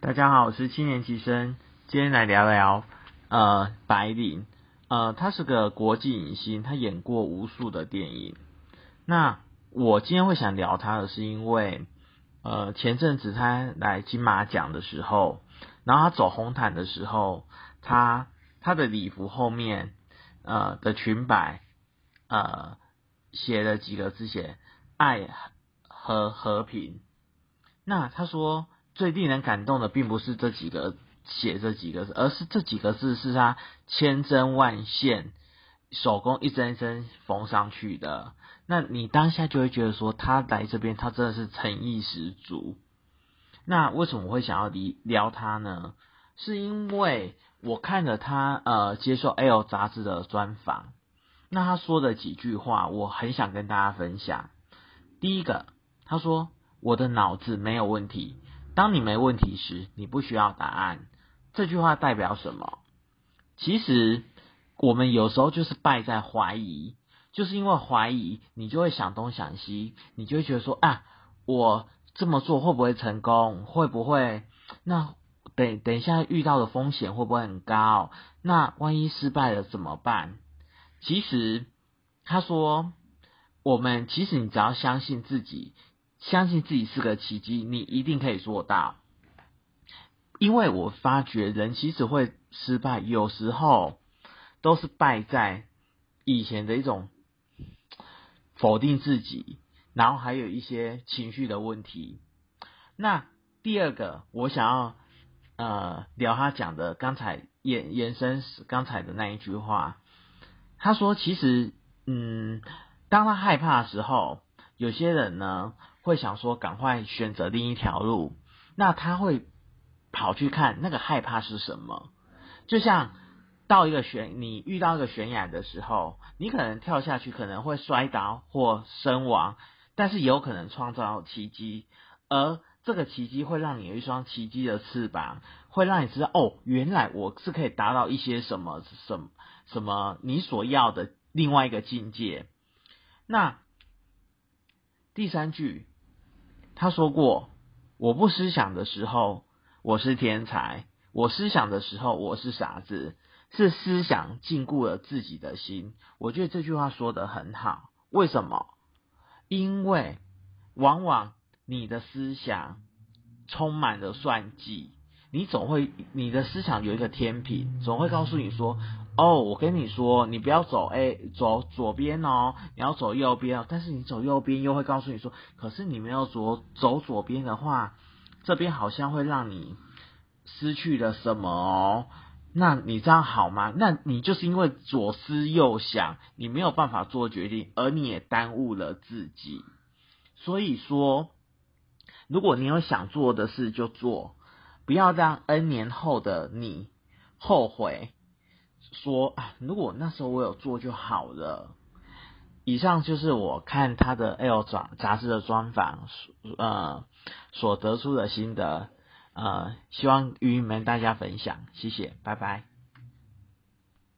大家好，我是七年级生，今天来聊聊呃白领，呃他是个国际影星，他演过无数的电影。那我今天会想聊他的是因为，呃前阵子他来金马奖的时候，然后他走红毯的时候，他他的礼服后面呃的裙摆呃写了几个字，写爱和和平。那他说。最令人感动的，并不是这几个写这几个字，而是这几个字是他千针万线手工一针一针缝上去的。那你当下就会觉得说，他来这边，他真的是诚意十足。那为什么我会想要聊聊他呢？是因为我看了他呃接受《L》杂志的专访，那他说的几句话，我很想跟大家分享。第一个，他说：“我的脑子没有问题。”当你没问题时，你不需要答案。这句话代表什么？其实我们有时候就是败在怀疑，就是因为怀疑，你就会想东想西，你就会觉得说啊，我这么做会不会成功？会不会？那等等一下遇到的风险会不会很高？那万一失败了怎么办？其实他说，我们其实你只要相信自己。相信自己是个奇迹，你一定可以做到。因为我发觉人其实会失败，有时候都是败在以前的一种否定自己，然后还有一些情绪的问题。那第二个，我想要呃聊他讲的刚才延延伸刚才的那一句话，他说其实嗯，当他害怕的时候，有些人呢。会想说赶快选择另一条路，那他会跑去看那个害怕是什么？就像到一个悬，你遇到一个悬崖的时候，你可能跳下去可能会摔倒或身亡，但是也有可能创造奇迹，而这个奇迹会让你有一双奇迹的翅膀，会让你知道哦，原来我是可以达到一些什么什什么你所要的另外一个境界。那第三句。他说过：“我不思想的时候，我是天才；我思想的时候，我是傻子。是思想禁锢了自己的心。”我觉得这句话说的很好。为什么？因为往往你的思想充满了算计。你总会，你的思想有一个天平，总会告诉你说：“哦，我跟你说，你不要走 A，走左边哦，你要走右边哦。”但是你走右边，又会告诉你说：“可是你没有左走左边的话，这边好像会让你失去了什么哦。”那你这样好吗？那你就是因为左思右想，你没有办法做决定，而你也耽误了自己。所以说，如果你有想做的事，就做。不要让 N 年后的你后悔，说啊，如果那时候我有做就好了。以上就是我看他的 L 转杂志的专访，呃，所得出的心得，呃，希望与你们大家分享，谢谢，拜拜。